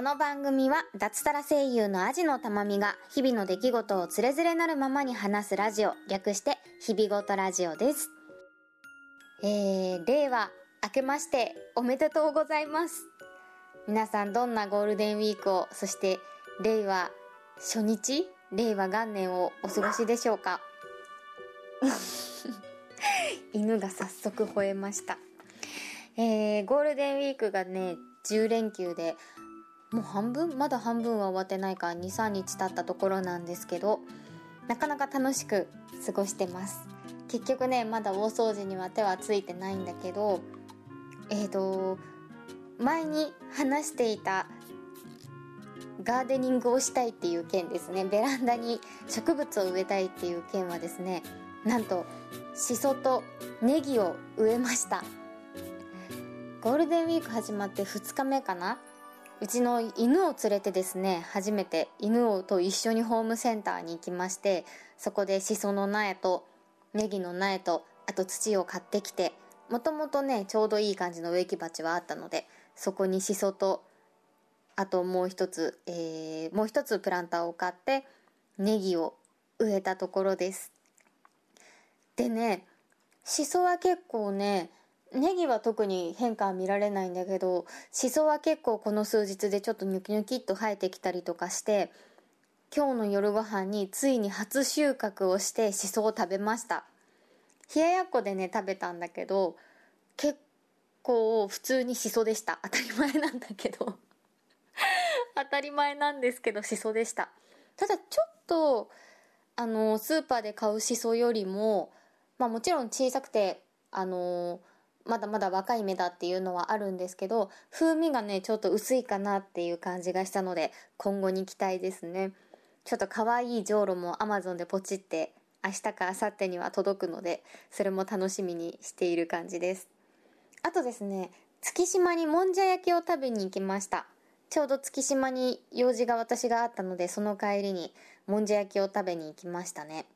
この番組は脱サラ声優のアジのたまみが日々の出来事をつれづれなるままに話すラジオ、略して日々ごとラジオです。えー、令和明けましておめでとうございます。皆さんどんなゴールデンウィークを、そして令和初日令和元年をお過ごしでしょうか？犬が早速吠えました。えー、ゴールデンウィークがね、10連休で、もう半分まだ半分は終わってないから2、3日経ったところなんですけど、なかなか楽しく過ごしてます。結局ね、まだ大掃除には手はついてないんだけど、えーと、前に話していたガーデニングをしたいっていう件ですね。ベランダに植物を植えたいっていう件はですね、なんと、シソとネギを植えました。ゴールデンウィーク始まって2日目かなうちの犬を連れてですね、初めて犬をと一緒にホームセンターに行きまして、そこでシソの苗とネギの苗と、あと土を買ってきて、もともとね、ちょうどいい感じの植木鉢はあったので、そこにシソと、あともう一つ、えー、もう一つプランターを買って、ネギを植えたところです。でね、シソは結構ね、ネギは特に変化は見られないんだけど、シソは結構この数日でちょっとニョキニョキっと生えてきたりとかして、今日の夜ご飯についに初収穫をしてシソを食べました。冷ややっこでね、食べたんだけど、結構普通にシソでした。当たり前なんだけど。当たり前なんですけど、シソでした。ただちょっと、あの、スーパーで買うシソよりも、まあもちろん小さくて、あのまだまだ若い芽だっていうのはあるんですけど、風味がね、ちょっと薄いかなっていう感じがしたので、今後に期待ですね。ちょっと可愛いじょうろも Amazon でポチって、明日か明後日には届くので、それも楽しみにしている感じです。あとですね、月島にもんじゃ焼きを食べに行きました。ちょうど月島に用事が私があったので、その帰りにもんじゃ焼きを食べに行きましたね。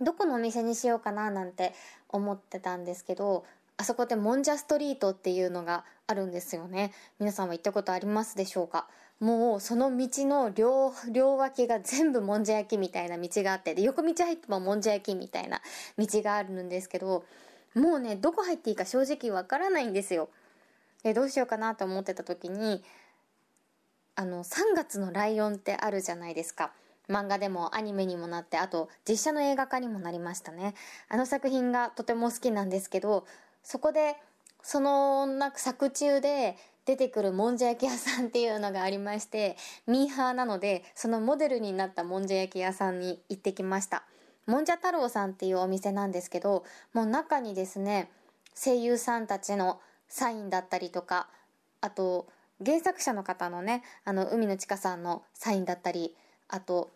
どこのお店にしようかななんて思ってたんですけど、あそこでもんじゃストリートっていうのがあるんですよね。皆さんは行ったことありますでしょうか？もうその道の両、両脇が全部もんじゃ焼きみたいな道があって、で、横道入ってももんじゃ焼きみたいな道があるんですけど、もうね、どこ入っていいか正直わからないんですよ。で、どうしようかなと思ってた時に、あの、3月のライオンってあるじゃないですか。漫画でもアニメにもなって、あと実写の映画化にもなりましたね。あの作品がとても好きなんですけど、そこで、そのなんか作中で出てくるもんじゃ焼き屋さんっていうのがありまして、ミーハーなので、そのモデルになったもんじゃ焼き屋さんに行ってきました。もんじゃ太郎さんっていうお店なんですけど、もう中にですね、声優さんたちのサインだったりとか、あと、原作者の方のね、あの、海野千佳さんのサインだったり、あと、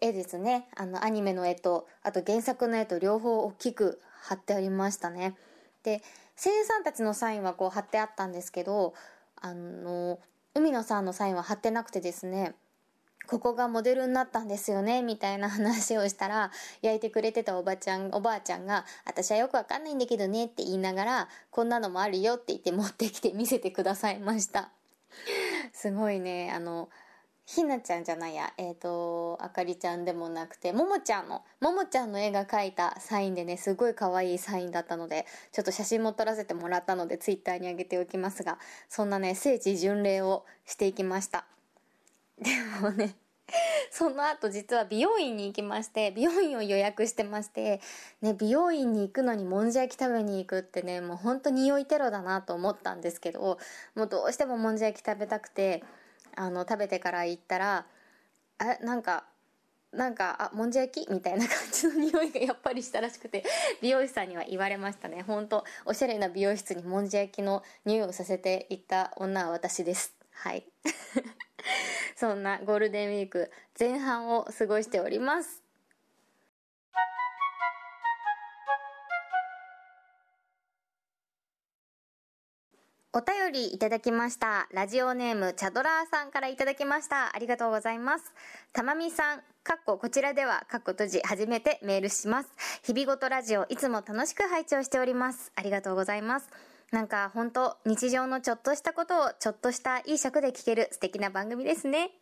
絵ですね。あの、アニメの絵と、あと原作の絵と両方大きく貼ってありましたね。で、声優さんたちのサインはこう貼ってあったんですけど、あの、海野さんのサインは貼ってなくてですね、ここがモデルになったんですよね、みたいな話をしたら、焼いてくれてたおばちゃん、おばあちゃんが、私はよくわかんないんだけどねって言いながら、こんなのもあるよって言って持ってきて見せてくださいました。すごいね、あの、ひなちゃんじゃないや、えっ、ー、と、あかりちゃんでもなくて、ももちゃんの、ももちゃんの絵が描いたサインでね、すごい可愛いサインだったので、ちょっと写真も撮らせてもらったので、ツイッターに上げておきますが、そんなね、聖地巡礼をしていきました。でもね、その後実は美容院に行きまして、美容院を予約してまして、ね、美容院に行くのにもんじゃ焼き食べに行くってね、もうほんと匂いテロだなと思ったんですけど、もうどうしてももんじゃ焼き食べたくて、あの、食べてから行ったら、あ、なんか、なんか、あ、もんじゃ焼き？みたいな感じの匂いがやっぱりしたらしくて、美容師さんには言われましたね。本当、おしゃれな美容室にもんじゃ焼きの匂いをさせていった女は私です。はい。そんなゴールデンウィーク前半を過ごしております。お便りいただきました。ラジオネーム、チャドラーさんからいただきました。ありがとうございます。たまみさん、かっここちらでは、かっこ閉じ、初めてメールします。日々ごとラジオ、いつも楽しく拝聴しております。ありがとうございます。なんか本当日常のちょっとしたことをちょっとしたいい尺で聞ける素敵な番組ですね。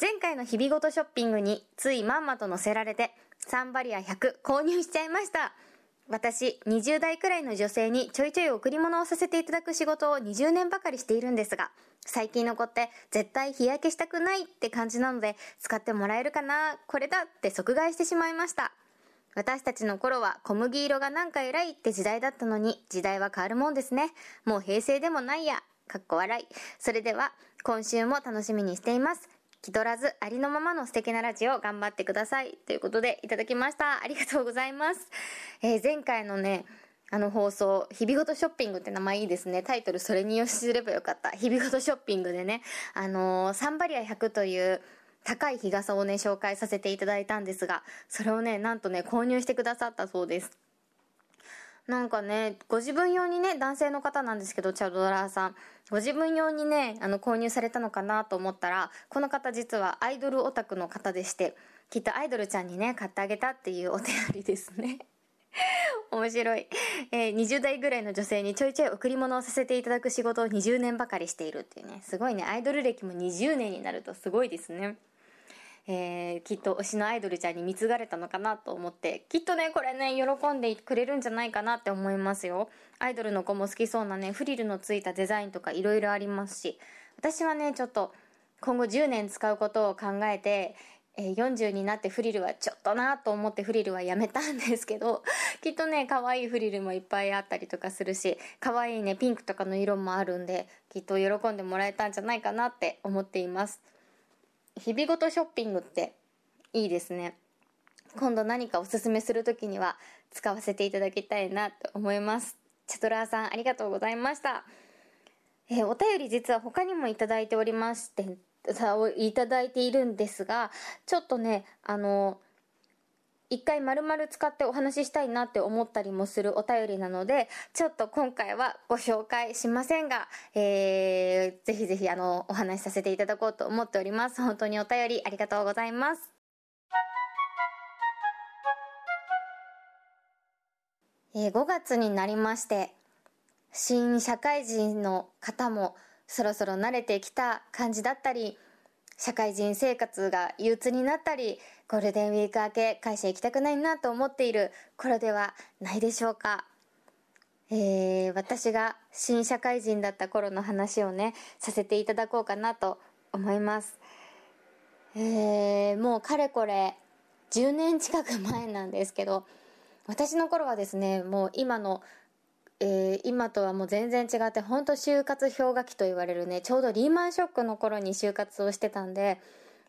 前回の日々ごとショッピングについまんまと載せられてサンバリア100購入しちゃいました。私、20代くらいの女性にちょいちょい贈り物をさせていただく仕事を20年ばかりしているんですが、最近の子って絶対日焼けしたくないって感じなので、使ってもらえるかなこれだって即買いしてしまいました。私たちの頃は小麦色がなんか偉いって時代だったのに、時代は変わるもんですね。もう平成でもないや。かっこ笑い。それでは、今週も楽しみにしています。気取らずありのままの素敵なラジオ頑張ってください。ということでいただきました。ありがとうございます。えー、前回のね、あの放送、日々ごとショッピングって名前いいですね。タイトルそれによしすればよかった。日々ごとショッピングでね、あのー、サンバリア100という高い日傘をね、紹介させていただいたんですが、それをね、なんとね、購入してくださったそうです。なんかね、ご自分用にね、男性の方なんですけど、チャドラーさん。ご自分用にね、あの、購入されたのかなと思ったら、この方実はアイドルオタクの方でして、きっとアイドルちゃんにね、買ってあげたっていうお手ありですね。面白い。えー、20代ぐらいの女性にちょいちょい贈り物をさせていただく仕事を20年ばかりしているっていうね、すごいね、アイドル歴も20年になるとすごいですね。えー、きっと推しのアイドルちゃんに貢がれたのかなと思って、きっとね、これね、喜んでくれるんじゃないかなって思いますよ。アイドルの子も好きそうなね、フリルのついたデザインとか色々ありますし、私はね、ちょっと、今後10年使うことを考えて、えー、40になってフリルはちょっとなと思ってフリルはやめたんですけど、きっとね、可愛いフリルもいっぱいあったりとかするし、可愛いね、ピンクとかの色もあるんで、きっと喜んでもらえたんじゃないかなって思っています。日々ごとショッピングっていいですね。今度何かおすすめするときには使わせていただきたいなと思います。チャトラーさんありがとうございました。えー、お便り実は他にもいただいておりまして、いただいているんですが、ちょっとね、あのー一回丸々使ってお話ししたいなって思ったりもするお便りなので、ちょっと今回はご紹介しませんが、えー、ぜひぜひあの、お話しさせていただこうと思っております。本当にお便りありがとうございます。えー、5月になりまして、新社会人の方もそろそろ慣れてきた感じだったり、社会人生活が憂鬱になったり、ゴールデンウィーク明け会社行きたくないなと思っている頃ではないでしょうか。えー、私が新社会人だった頃の話をね、させていただこうかなと思います。えー、もうかれこれ10年近く前なんですけど、私の頃はですね、もう今のえー、今とはもう全然違って本当就活氷河期と言われるねちょうどリーマンショックの頃に就活をしてたんで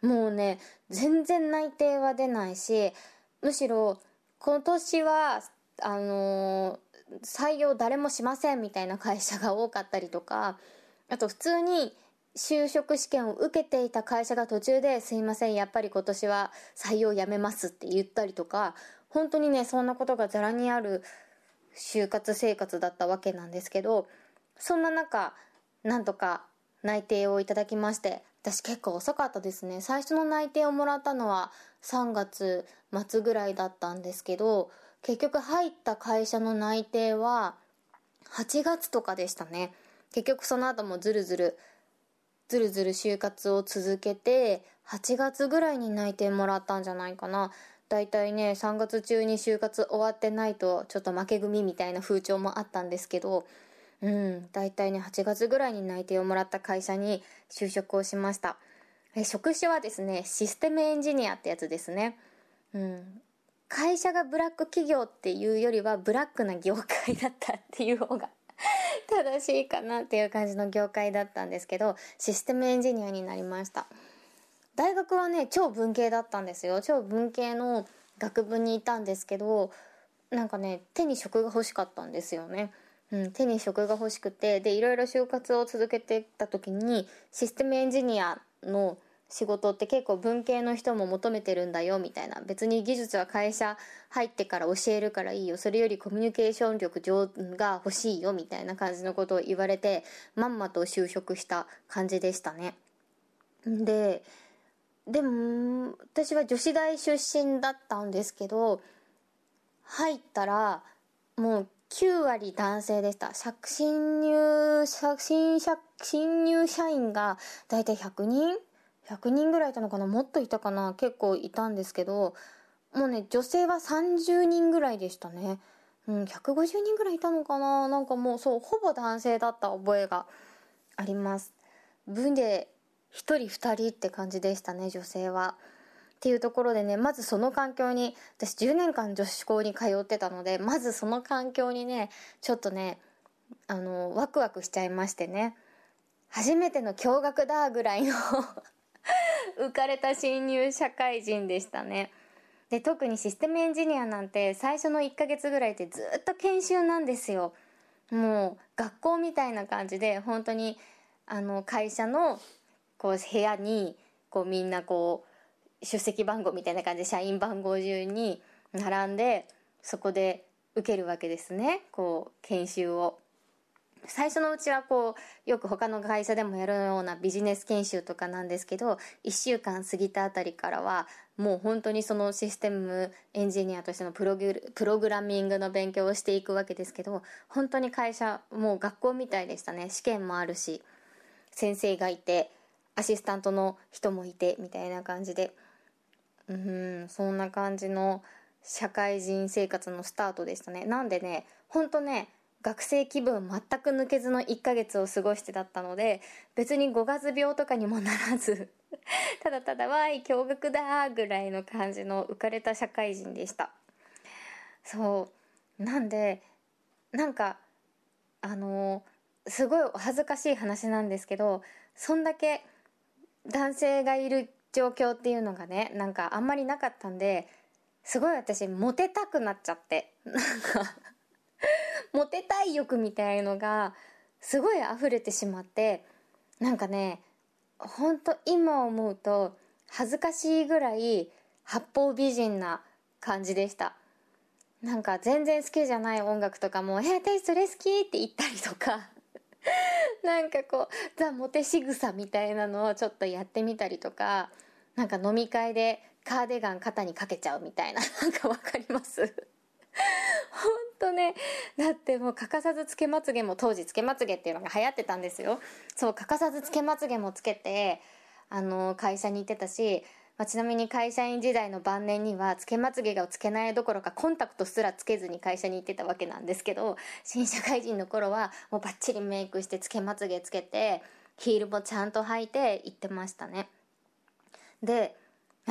もうね全然内定は出ないしむしろ今年はあのー、採用誰もしませんみたいな会社が多かったりとかあと普通に就職試験を受けていた会社が途中ですいませんやっぱり今年は採用やめますって言ったりとか本当にねそんなことがざらにある就活生活だったわけなんですけどそんな中なんとか内定をいただきまして私結構遅かったですね。最初の内定をもらったのは3月末ぐらいだったんですけど結局入った会社の内定は8月とかでしたね。結局その後もずるずるずるずる就活を続けて8月ぐらいに内定もらったんじゃないかな。大体ね3月中に就活終わってないとちょっと負け組みたいな風潮もあったんですけどうん大体ね8月ぐらいに内定をもらった会社に就職をしました。え職種はですねシステムエンジニアってやつですね。うん。会社がブラック企業っていうよりはブラックな業界だったっていう方が 正しいかなっていう感じの業界だったんですけどシステムエンジニアになりました。大学はね超文系だったんですよ。超文系の学部にいたんですけどなんかね手に職が欲しかったんですよね、うん、手に職が欲しくて。でいろいろ就活を続けてた時にシステムエンジニアの仕事って結構文系の人も求めてるんだよみたいな。別に技術は会社入ってから教えるからいいよ。それよりコミュニケーション力上が欲しいよみたいな感じのことを言われてまんまと就職した感じでしたね。ででも私は女子大出身だったんですけど入ったらもう9割男性でした。新入新社新入社員が大体100人？100人ぐらいいたのかな？もっといたかな？結構いたんですけどもうね女性は30人ぐらいでしたね。うん150人ぐらいいたのかな？なんかもうそうほぼ男性だった覚えがあります。分で1人2人って感じでしたね女性は。っていうところでねまずその環境に私10年間女子校に通ってたのでまずその環境にねちょっとねあのワクワクしちゃいましてね。初めての驚愕だぐらいの 浮かれた新入社会人でしたね。で特にシステムエンジニアなんて最初の1ヶ月ぐらいってずっと研修なんですよ。もう学校みたいな感じで本当にあの会社のこう部屋にこうみんなこう出席番号みたいな感じで社員番号順に並んでそこで受けるわけですね。こう研修を。最初のうちはこうよく他の会社でもやるようなビジネス研修とかなんですけど1週間過ぎたあたりからはもう本当にそのシステムエンジニアとしてのプログプログラミングの勉強をしていくわけですけど本当に会社もう学校みたいでしたね。試験もあるし先生がいてアシスタントの人もいてみたいな感じで。うんそんな感じの社会人生活のスタートでしたね。なんでねほんとね学生気分全く抜けずの1ヶ月を過ごしてだったので別に五月病とかにもならず ただただわい驚愕だぐらいの感じの浮かれた社会人でした。そう。なんでなんかあのすごいお恥ずかしい話なんですけどそんだけ男性がいる状況っていうのがねなんかあんまりなかったんですごい私モテたくなっちゃってなんかモテたい欲みたいのがすごい溢れてしまってなんかねほんと今思うと恥ずかしいぐらい八方美人な感じでしたなんか全然好きじゃない音楽とかも「え私それ好き?」って言ったりとか なんかこうザ・モテ仕草みたいなのをちょっとやってみたりとかなんか飲み会でカーディガン肩にかけちゃうみたいな なんかわかります？ほんとね。だってもう欠かさずつけまつげも当時つけまつげっていうのが流行ってたんですよ。そう欠かさずつけまつげもつけてあの会社に行ってたし、まあ、ちなみに会社員時代の晩年にはつけまつげがつけないどころかコンタクトすらつけずに会社に行ってたわけなんですけど新社会人の頃はもうバッチリメイクしてつけまつげつけてヒールもちゃんと履いて行ってましたね。で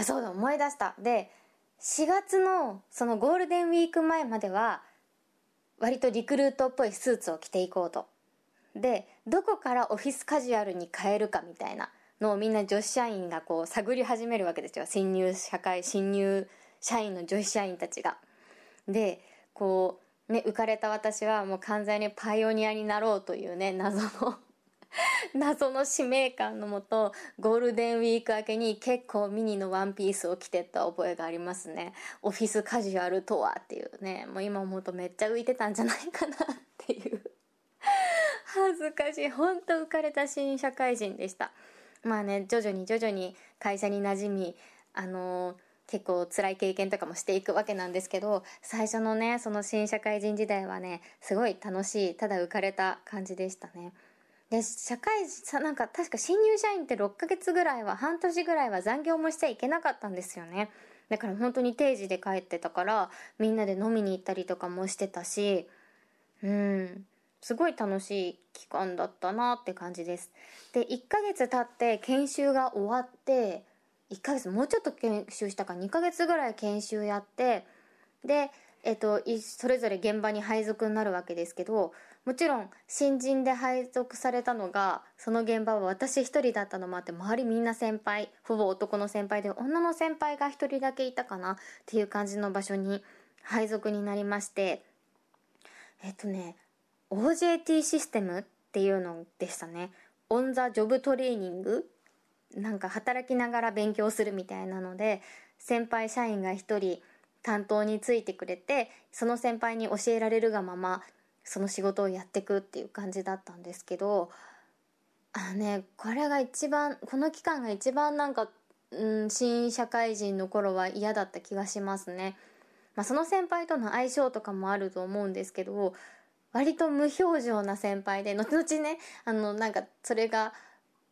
そうだ思い出した。で4月のそのゴールデンウィーク前までは割とリクルートっぽいスーツを着ていこうと。でどこからオフィスカジュアルに変えるかみたいなのみんな女子社員がこう探り始めるわけですよ。新入社会新入社員の女子社員たちが。でこうね浮かれた私はもう完全にパイオニアになろうというね謎の 謎の使命感のもとゴールデンウィーク明けに結構ミニのワンピースを着てった覚えがありますね。オフィスカジュアルとはっていうねもう今思うとめっちゃ浮いてたんじゃないかなっていう。恥ずかしい。ほんと浮かれた新社会人でした。まあね徐々に徐々に会社に馴染みあの結構辛い経験とかもしていくわけなんですけど最初のねその新社会人時代はねすごい楽しいただ浮かれた感じでしたね。で社会さなんか確か新入社員って6ヶ月ぐらいは半年ぐらいは残業もしちゃいけなかったんですよね。だから本当に定時で帰ってたからみんなで飲みに行ったりとかもしてたしうん。すごい楽しい期間だったなって感じです。で1ヶ月経って研修が終わって1ヶ月もうちょっと研修したか2ヶ月ぐらい研修やってでえっと、それぞれ現場に配属になるわけですけどもちろん新人で配属されたのがその現場は私一人だったのもあって周りみんな先輩ほぼ男の先輩で女の先輩が一人だけいたかなっていう感じの場所に配属になりまして。えっとね OJT システムっていうのでしたね。オン・ザ・ジョブトレーニング？なんか働きながら勉強するみたいなので先輩社員が一人担当についてくれてその先輩に教えられるがままその仕事をやっていくっていう感じだったんですけどあのねこれが一番この期間が一番なんか、うん、新社会人の頃は嫌だった気がしますね。まあ、その先輩との相性とかもあると思うんですけど割と無表情な先輩で後々ねあのなんかそれが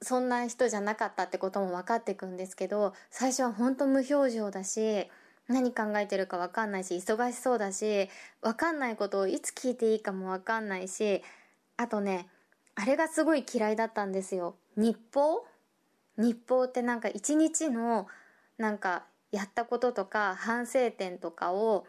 そんな人じゃなかったってことも分かっていくんですけど最初は本当無表情だし何考えてるか分かんないし忙しそうだし分かんないことをいつ聞いていいかも分かんないしあとねあれがすごい嫌いだったんですよ。日報？日報ってなんか一日のなんかやったこととか反省点とかを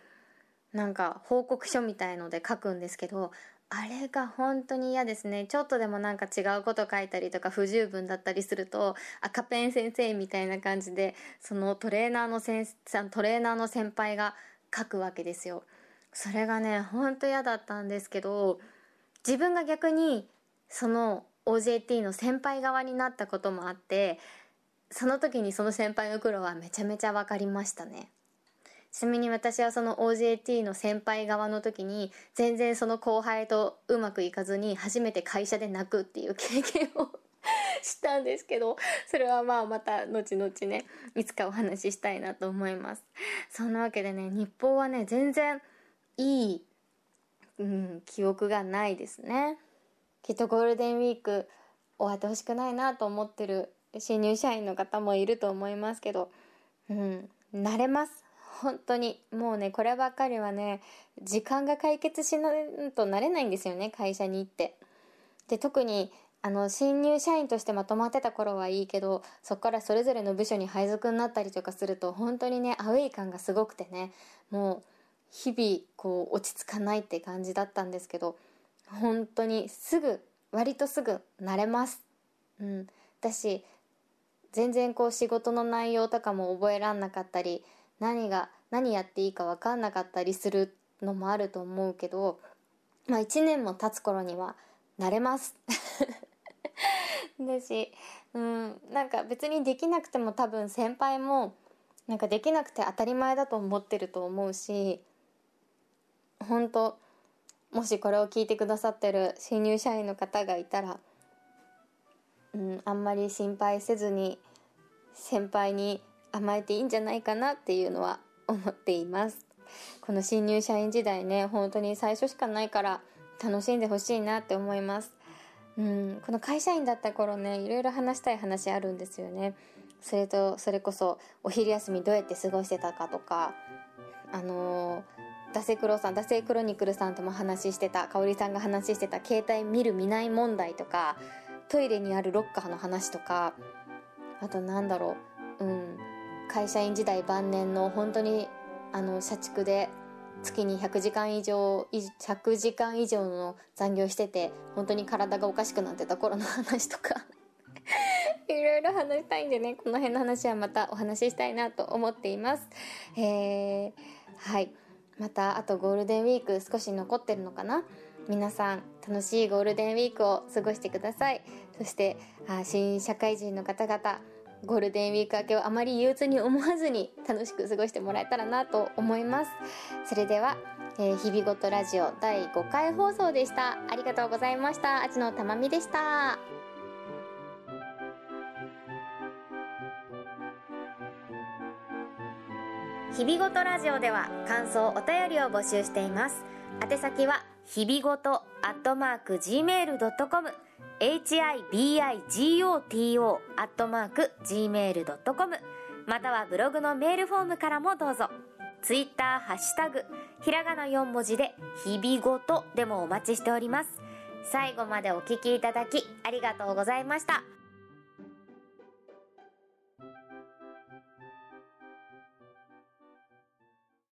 なんか報告書みたいので書くんですけどあれが本当に嫌ですね。ちょっとでもなんか違うこと書いたりとか不十分だったりすると赤ペン先生みたいな感じでそのトレーナーの先生トレーナーの先輩が書くわけですよ。それがね本当嫌だったんですけど自分が逆にその OJT の先輩側になったこともあってその時にその先輩の苦労はめちゃめちゃ分かりましたね。ちなみに私はその OJT の先輩側の時に全然その後輩とうまくいかずに初めて会社で泣くっていう経験を したんですけどそれはまあまた後々ねいつかお話ししたいなと思います。そんなわけでね日報はね全然いい、うん、記憶がないですね。きっとゴールデンウィーク終わってほしくないなと思ってる新入社員の方もいると思いますけどうん慣れます。本当にもうねこればっかりはね時間が解決しないとなれないんですよね会社に行って。で特にあの新入社員としてまとまってた頃はいいけどそこからそれぞれの部署に配属になったりとかすると本当にねアウェイ感がすごくてねもう日々こう落ち着かないって感じだったんですけど本当にすぐ割とすぐ慣れます。うん。だし全然こう仕事の内容とかも覚えらんなかったり何が何やっていいか分かんなかったりするのもあると思うけどまあ1年も経つ頃には慣れます。だしうんなんか別にできなくても多分先輩もなんかできなくて当たり前だと思ってると思うし本当もしこれを聞いてくださってる新入社員の方がいたら、うん、あんまり心配せずに先輩に甘えていいんじゃないかなっていうのは思っています。この新入社員時代ね本当に最初しかないから楽しんでほしいなって思います。うんこの会社員だった頃ねいろいろ話したい話あるんですよね。それとそれこそお昼休みどうやって過ごしてたかとかあのー、ダセクロさんダセクロニクルさんとも話してた香織さんが話してた携帯見る見ない問題とかトイレにあるロッカーの話とかあとなんだろううん会社員時代晩年の本当にあの社畜で月に100時間以上100時間以上の残業してて本当に体がおかしくなってた頃の話とか。いろいろ話したいんでねこの辺の話はまたお話ししたいなと思っています。えー、はい。またあとゴールデンウィーク少し残ってるのかな？皆さん楽しいゴールデンウィークを過ごしてください。そしてあ新社会人の方々ゴールデンウィーク明けをあまり憂鬱に思わずに楽しく過ごしてもらえたらなと思います。それでは、えー、日々ごとラジオ第5回放送でした。ありがとうございました。あちのたまみでした。日々ごとラジオでは感想お便りを募集しています。宛先は日々ごとアットマーク gmail.com hibigoto アットマーク gmail.com またはブログのメールフォームからもどうぞ。ツイッターハッシュタグ、ひらがな4文字で、日々ごとでもお待ちしております。最後までお聞きいただきありがとうございました。